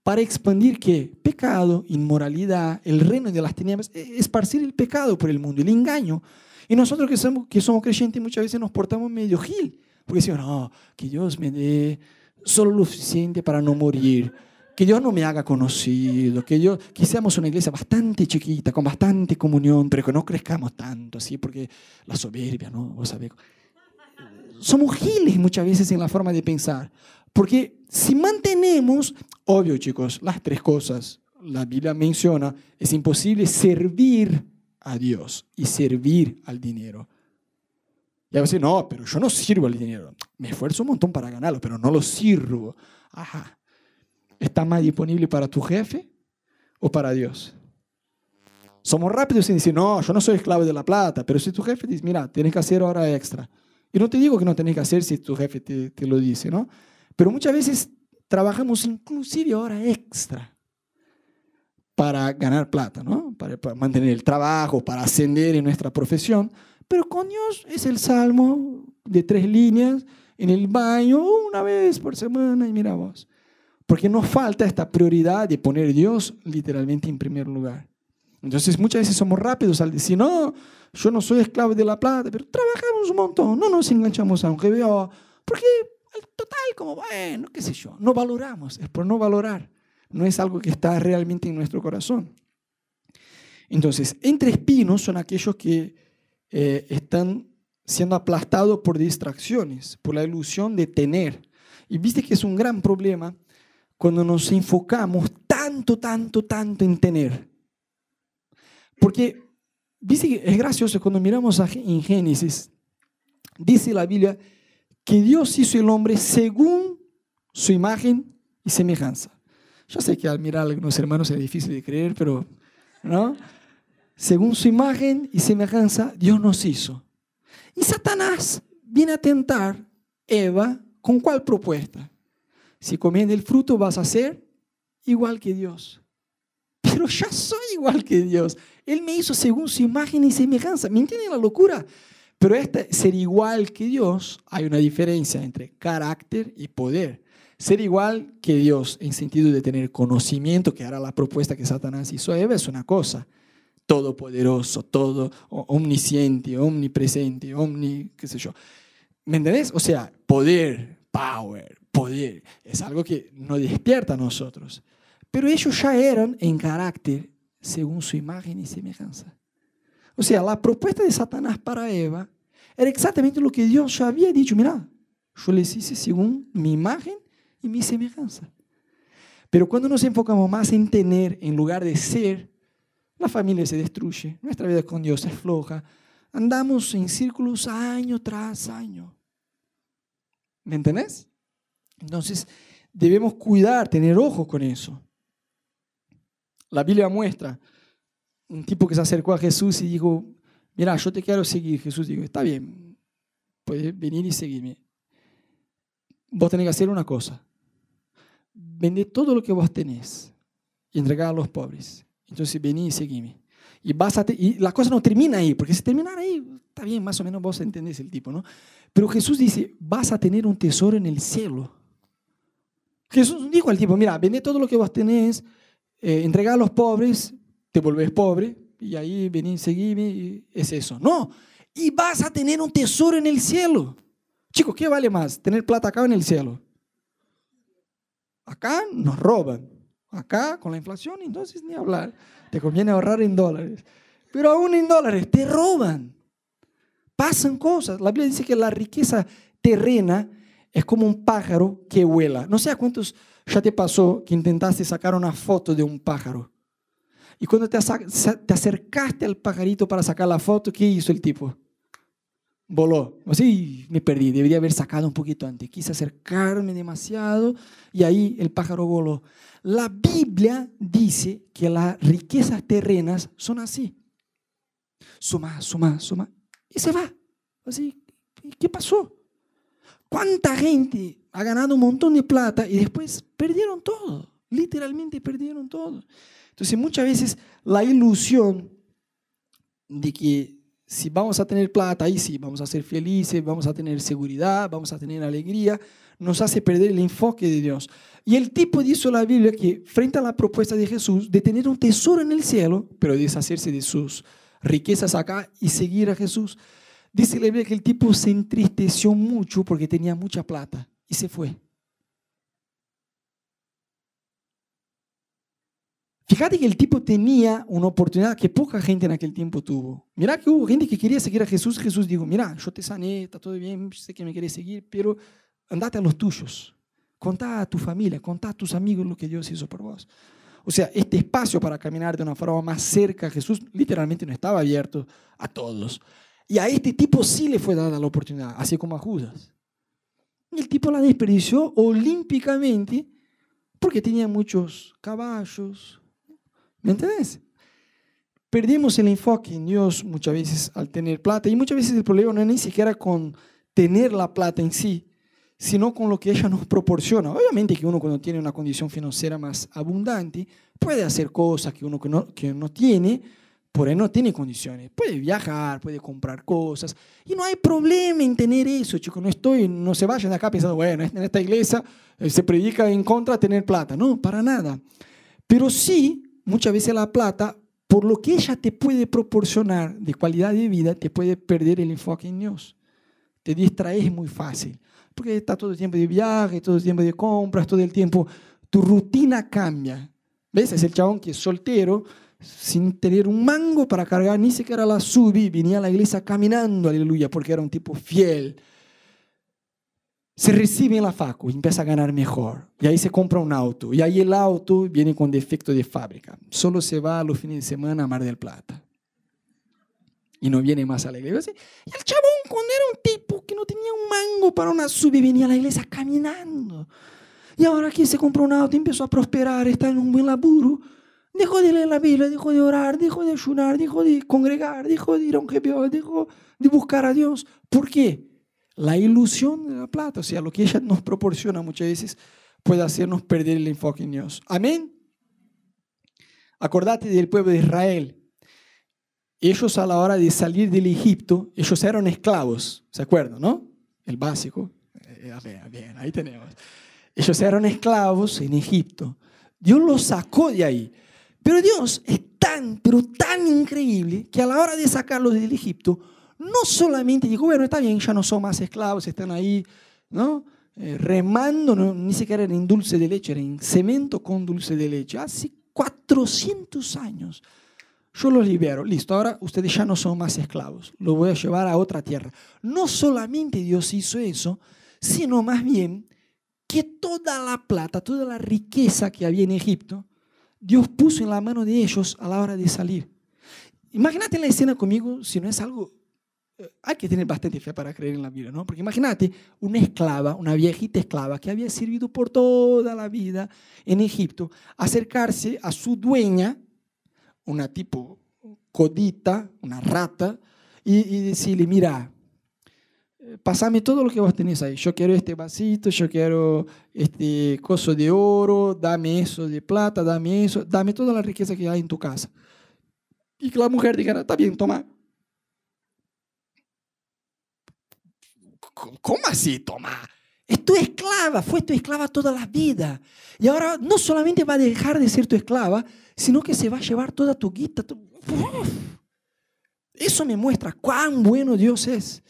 para expandir qué? Pecado, inmoralidad, el reino de las tinieblas, e, esparcir el pecado por el mundo, el engaño. Y nosotros que somos, que somos creyentes muchas veces nos portamos medio gil, porque decimos, no, que Dios me dé solo lo suficiente para no morir, que Dios no me haga conocido, que, Dios, que seamos una iglesia bastante chiquita, con bastante comunión, pero que no crezcamos tanto, así, porque la soberbia, ¿no? Vos sabés. Somos giles muchas veces en la forma de pensar. Porque si mantenemos, obvio chicos, las tres cosas, la Biblia menciona, es imposible servir a Dios y servir al dinero. Y a veces, no, pero yo no sirvo al dinero. Me esfuerzo un montón para ganarlo, pero no lo sirvo. Ajá. ¿Está más disponible para tu jefe o para Dios? Somos rápidos en decir, no, yo no soy esclavo de la plata, pero si tu jefe dice, mira, tienes que hacer hora extra. Y no te digo que no tienes que hacer si tu jefe te, te lo dice, ¿no? Pero muchas veces trabajamos inclusive hora extra para ganar plata, ¿no? Para, mantener el trabajo, para ascender en nuestra profesión. Pero con Dios es el salmo de tres líneas en el baño una vez por semana y mira vos. Porque nos falta esta prioridad de poner a Dios literalmente en primer lugar. Entonces muchas veces somos rápidos al decir, no, yo no soy esclavo de la plata, pero trabajamos un montón, no nos enganchamos a un GBO, porque al total, como bueno, qué sé yo, no valoramos, es por no valorar, no es algo que está realmente en nuestro corazón. Entonces, entre espinos son aquellos que eh, están siendo aplastados por distracciones, por la ilusión de tener. Y viste que es un gran problema cuando nos enfocamos tanto, tanto, tanto en tener. Porque, viste que es gracioso cuando miramos en Génesis, dice la Biblia que Dios hizo el hombre según su imagen y semejanza. Yo sé que al mirar a algunos hermanos es difícil de creer, pero, ¿no? Según su imagen y semejanza, Dios nos hizo. Y Satanás viene a tentar Eva con cuál propuesta. Si comiendo el fruto vas a ser igual que Dios. Pero ya soy igual que Dios. Él me hizo según su imagen y semejanza. ¿Me entienden la locura? Pero este ser igual que Dios, hay una diferencia entre carácter y poder. Ser igual que Dios en sentido de tener conocimiento, que era la propuesta que Satanás hizo a Eva, es una cosa. Todopoderoso, todo omnisciente, omnipresente, omni, qué sé yo. ¿Me entendés? O sea, poder, power, poder, es algo que no despierta a nosotros. Pero ellos ya eran en carácter según su imagen y semejanza. O sea, la propuesta de Satanás para Eva era exactamente lo que Dios ya había dicho. Mira, yo les hice según mi imagen y mi semejanza. Pero cuando nos enfocamos más en tener en lugar de ser, la familia se destruye, nuestra vida con Dios es floja, andamos en círculos año tras año. ¿Me entendés? Entonces, debemos cuidar, tener ojo con eso. La Biblia muestra un tipo que se acercó a Jesús y dijo, mira, yo te quiero seguir. Jesús dijo, está bien, puedes venir y seguirme. Vos tenés que hacer una cosa. Vende todo lo que vos tenés y entregar a los pobres. Entonces vení y seguime. Y, vas a y la cosa no termina ahí, porque si terminara ahí, está bien, más o menos vos entendés el tipo, ¿no? Pero Jesús dice, vas a tener un tesoro en el cielo. Jesús dijo al tipo, mira, vende todo lo que vos tenés, eh, entrega a los pobres, te volvés pobre, y ahí vení, seguime, y es eso. No, y vas a tener un tesoro en el cielo. Chicos, ¿qué vale más? ¿Tener plata acá en el cielo? Acá nos roban. Acá, con la inflación, entonces ni hablar. Te conviene ahorrar en dólares. Pero aún en dólares, te roban. Pasan cosas. La Biblia dice que la riqueza terrena es como un pájaro que vuela. No sé a cuántos ya te pasó que intentaste sacar una foto de un pájaro. Y cuando te, te acercaste al pajarito para sacar la foto, ¿qué hizo el tipo? Voló. Así me perdí, debería haber sacado un poquito antes. Quise acercarme demasiado y ahí el pájaro voló. La Biblia dice que las riquezas terrenas son así. Suma, suma, suma. Y se va. Así, ¿qué pasó? ¿Cuánta gente ha ganado un montón de plata y después perdieron todo? Literalmente perdieron todo. Entonces muchas veces la ilusión de que si vamos a tener plata, ahí sí, vamos a ser felices, vamos a tener seguridad, vamos a tener alegría, nos hace perder el enfoque de Dios. Y el tipo dice la Biblia que frente a la propuesta de Jesús de tener un tesoro en el cielo, pero deshacerse de sus riquezas acá y seguir a Jesús, dice la Biblia que el tipo se entristeció mucho porque tenía mucha plata y se fue. Fíjate que el tipo tenía una oportunidad que poca gente en aquel tiempo tuvo. Mira que hubo gente que quería seguir a Jesús. Jesús dijo, mira, yo te sané, está todo bien, sé que me quieres seguir, pero andate a los tuyos. Contá a tu familia, contá a tus amigos lo que Dios hizo por vos. O sea, este espacio para caminar de una forma más cerca a Jesús literalmente no estaba abierto a todos. Y a este tipo sí le fue dada la oportunidad, así como a Judas. Y el tipo la desperdició olímpicamente porque tenía muchos caballos, ¿Me entiendes? Perdimos el enfoque en Dios muchas veces al tener plata y muchas veces el problema no es ni siquiera con tener la plata en sí, sino con lo que ella nos proporciona. Obviamente que uno cuando tiene una condición financiera más abundante puede hacer cosas que uno que no, que no tiene, por ahí no tiene condiciones. Puede viajar, puede comprar cosas. Y no hay problema en tener eso, chicos. No estoy, no se vayan de acá pensando, bueno, en esta iglesia eh, se predica en contra de tener plata. No, para nada. Pero sí muchas veces la plata por lo que ella te puede proporcionar de calidad de vida, te puede perder el enfoque en Dios. Te distraes muy fácil, porque está todo el tiempo de viaje, todo el tiempo de compras, todo el tiempo, tu rutina cambia. ¿Ves? Es el chabón que es soltero, sin tener un mango para cargar, ni siquiera la subí, venía a la iglesia caminando, aleluya, porque era un tipo fiel. Se recibe en la facu y empieza a ganar mejor. Y ahí se compra un auto. Y ahí el auto viene con defecto de fábrica. Solo se va a los fines de semana a Mar del Plata. Y no viene más a la iglesia. Y el chabón, cuando era un tipo que no tenía un mango para una subí, venía a la iglesia caminando. Y ahora aquí se compró un auto, empezó a prosperar, está en un buen laburo Dejó de leer la Biblia, dejó de orar, dejó de ayunar, dejó de congregar, dejó de ir a un GPO, dejó de buscar a Dios. ¿Por qué? La ilusión de la plata, o sea, lo que ella nos proporciona muchas veces puede hacernos perder el enfoque en Dios. Amén. Acordate del pueblo de Israel. Ellos a la hora de salir del Egipto, ellos eran esclavos, ¿se acuerdan, no? El básico. Eh, bien, ahí tenemos. Ellos eran esclavos en Egipto. Dios los sacó de ahí. Pero Dios es tan, pero tan increíble que a la hora de sacarlos del Egipto, no solamente dijo, bueno, está bien, ya no son más esclavos, están ahí, ¿no? Eh, remando, ni siquiera en dulce de leche, era en cemento con dulce de leche. Hace 400 años. Yo los libero, listo, ahora ustedes ya no son más esclavos, los voy a llevar a otra tierra. No solamente Dios hizo eso, sino más bien que toda la plata, toda la riqueza que había en Egipto, Dios puso en la mano de ellos a la hora de salir. Imagínate la escena conmigo, si no es algo... Eh, hay que tener bastante fe para creer en la Biblia, ¿no? Porque imagínate una esclava, una viejita esclava que había servido por toda la vida en Egipto, acercarse a su dueña, una tipo codita, una rata, y, y decirle, mira, pasame todo lo que vos tenés ahí. Yo quiero este vasito, yo quiero este coso de oro, dame eso de plata, dame eso, dame toda la riqueza que hay en tu casa. Y que la mujer diga, está bien, toma. ¿Cómo así, toma? Es tu esclava, fue tu esclava toda la vida. Y ahora no solamente va a dejar de ser tu esclava, sino que se va a llevar toda tu guita. Eso me muestra cuán bueno Dios es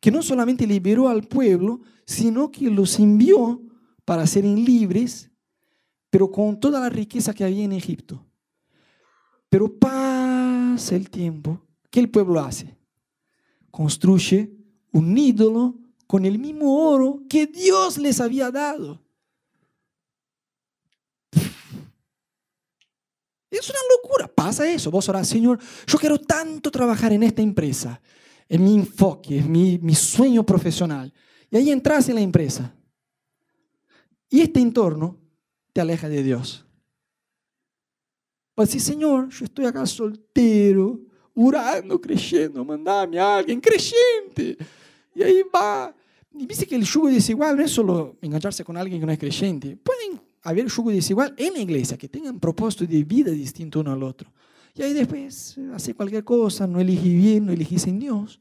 que no solamente liberó al pueblo, sino que los envió para ser libres, pero con toda la riqueza que había en Egipto. Pero pasa el tiempo, ¿qué el pueblo hace? Construye un ídolo con el mismo oro que Dios les había dado. Es una locura, pasa eso. Vos orás, Señor, yo quiero tanto trabajar en esta empresa es mi enfoque, es mi, mi sueño profesional. Y ahí entras en la empresa. Y este entorno te aleja de Dios. Pues sí, Señor, yo estoy acá soltero, orando, creyendo, mandame a alguien creyente. Y ahí va. Y dice que el yugo desigual no es solo engancharse con alguien que no es creyente. Pueden haber yugo desigual en la iglesia, que tengan propósito de vida distinto uno al otro. Y ahí después hace cualquier cosa, no elegí bien, no elegí sin Dios.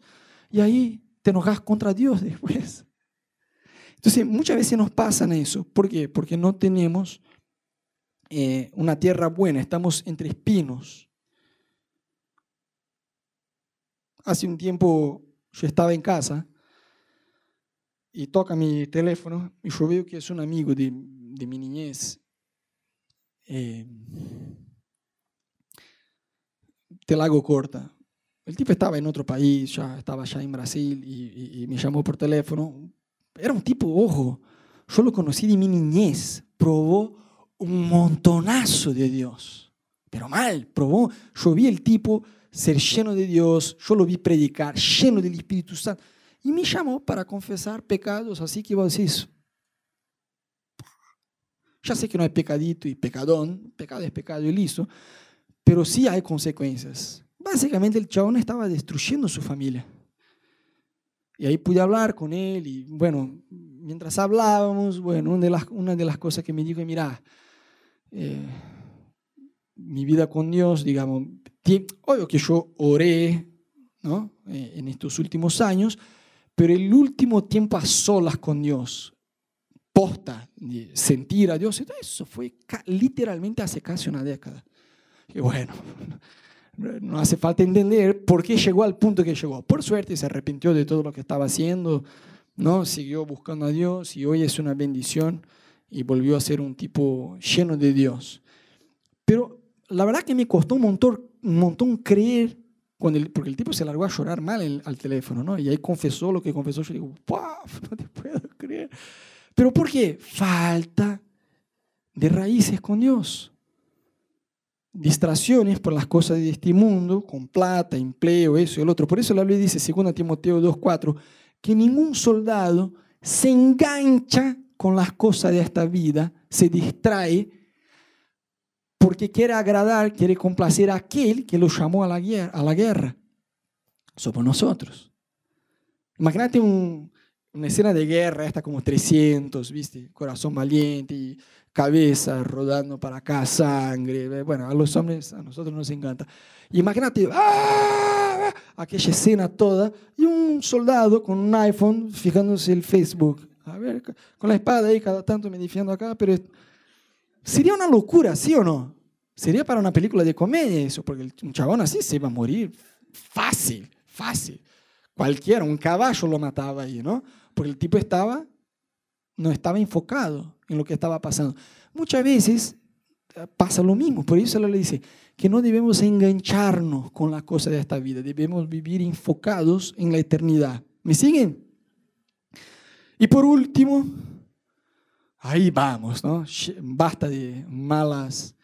Y ahí te enojas contra Dios después. Entonces, muchas veces nos pasa eso. ¿Por qué? Porque no tenemos eh, una tierra buena, estamos entre espinos. Hace un tiempo yo estaba en casa y toca mi teléfono y yo veo que es un amigo de, de mi niñez. Eh, te la hago corta. El tipo estaba en otro país, ya estaba ya en Brasil y, me llamó por teléfono. Era un tipo, ojo, yo lo conocí de mi niñez, probó un montonazo de Dios, pero mal, probó. Yo vi el tipo ser lleno de Dios, yo lo vi predicar, lleno del Espíritu Santo, y me llamó para confesar pecados, así que decís, ya sé que no hay pecadito y pecadón, pecado es pecado y listo, pero sí hay consecuencias. Básicamente el chabón estaba destruyendo su familia. Y ahí pude hablar con él y bueno, mientras hablábamos, bueno, una de las, una de las cosas que me dijo, mira, eh, mi vida con Dios, digamos, obvio que yo oré ¿no? Eh, en estos últimos años, pero el último tiempo a solas con Dios, posta, sentir a Dios, eso fue literalmente hace casi una década. Y bueno, [laughs] no hace falta entender por qué llegó al punto que llegó. Por suerte se arrepintió de todo lo que estaba haciendo, ¿no? siguió buscando a Dios y hoy es una bendición y volvió a ser un tipo lleno de Dios. Pero la verdad que me costó un montón, un montón creer, porque el tipo se largó a llorar mal al teléfono, ¿no? Y ahí confesó lo que confesó. Yo digo, [laughs] No te puedo creer. ¿Pero por qué? Falta de raíces con Dios distracciones por las cosas de este mundo, con plata, empleo, eso y el otro. Por eso la Biblia dice, 2 Timoteo 2.4, que ningún soldado se engancha con las cosas de esta vida, se distrae, porque quiere agradar, quiere complacer a aquel que lo llamó a la guerra. A la guerra. Somos nosotros. Imagínate una escena de guerra, esta como 300, ¿viste? Corazón valiente cabeza rodando para acá, sangre. Bueno, a los hombres, a nosotros nos encanta. Imagínate, ¡ah! aquella escena toda y un soldado con un iPhone fijándose el Facebook. A ver, con la espada ahí cada tanto me defiendo acá, pero sería una locura, ¿sí o no? Sería para una película de comedia eso, porque un chabón así se iba a morir fácil, fácil. Cualquiera, un caballo lo mataba ahí, ¿no? Porque el tipo estaba, no estaba enfocado en lo que estaba pasando. Muchas veces eh, pasa lo mismo, por eso le dice que no debemos engancharnos con las cosas de esta vida, debemos vivir enfocados en la eternidad. ¿Me siguen? Y por último, ahí vamos, ¿no? Basta de malas,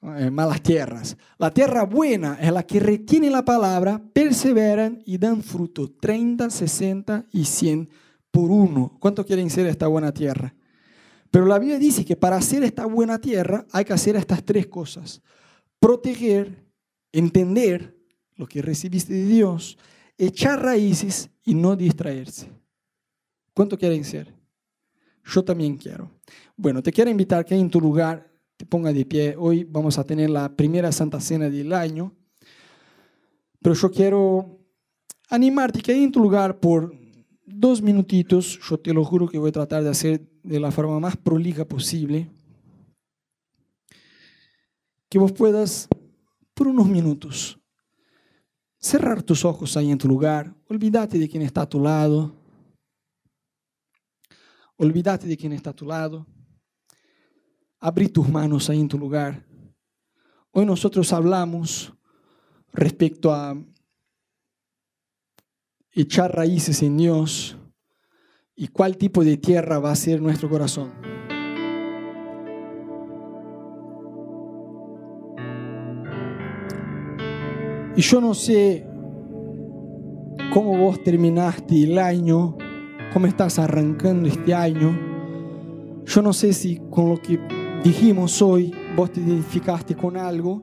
malas tierras. La tierra buena es la que retiene la palabra, perseveran y dan fruto, 30, 60 y 100 por uno. ¿Cuánto quieren ser esta buena tierra? Pero la Biblia dice que para hacer esta buena tierra hay que hacer estas tres cosas. Proteger, entender lo que recibiste de Dios, echar raíces y no distraerse. ¿Cuánto quieren ser? Yo también quiero. Bueno, te quiero invitar que en tu lugar te ponga de pie. Hoy vamos a tener la primera Santa Cena del año. Pero yo quiero animarte que en tu lugar por dos minutitos, yo te lo juro que voy a tratar de hacer de la forma más prolija posible, que vos puedas, por unos minutos, cerrar tus ojos ahí en tu lugar, olvídate de quien está a tu lado, olvídate de quien está a tu lado, abrí tus manos ahí en tu lugar. Hoy nosotros hablamos respecto a echar raíces en Dios y cuál tipo de tierra va a ser nuestro corazón. Y yo no sé cómo vos terminaste el año, cómo estás arrancando este año. Yo no sé si con lo que dijimos hoy vos te identificaste con algo